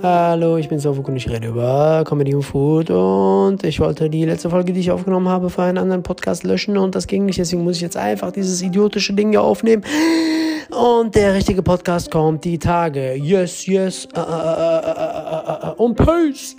Hallo, ich bin Sofuk und ich rede über Comedy und Food und ich wollte die letzte Folge, die ich aufgenommen habe, für einen anderen Podcast löschen und das ging nicht, deswegen muss ich jetzt einfach dieses idiotische Ding hier aufnehmen und der richtige Podcast kommt die Tage. Yes, yes, uh, uh, uh, und Peace!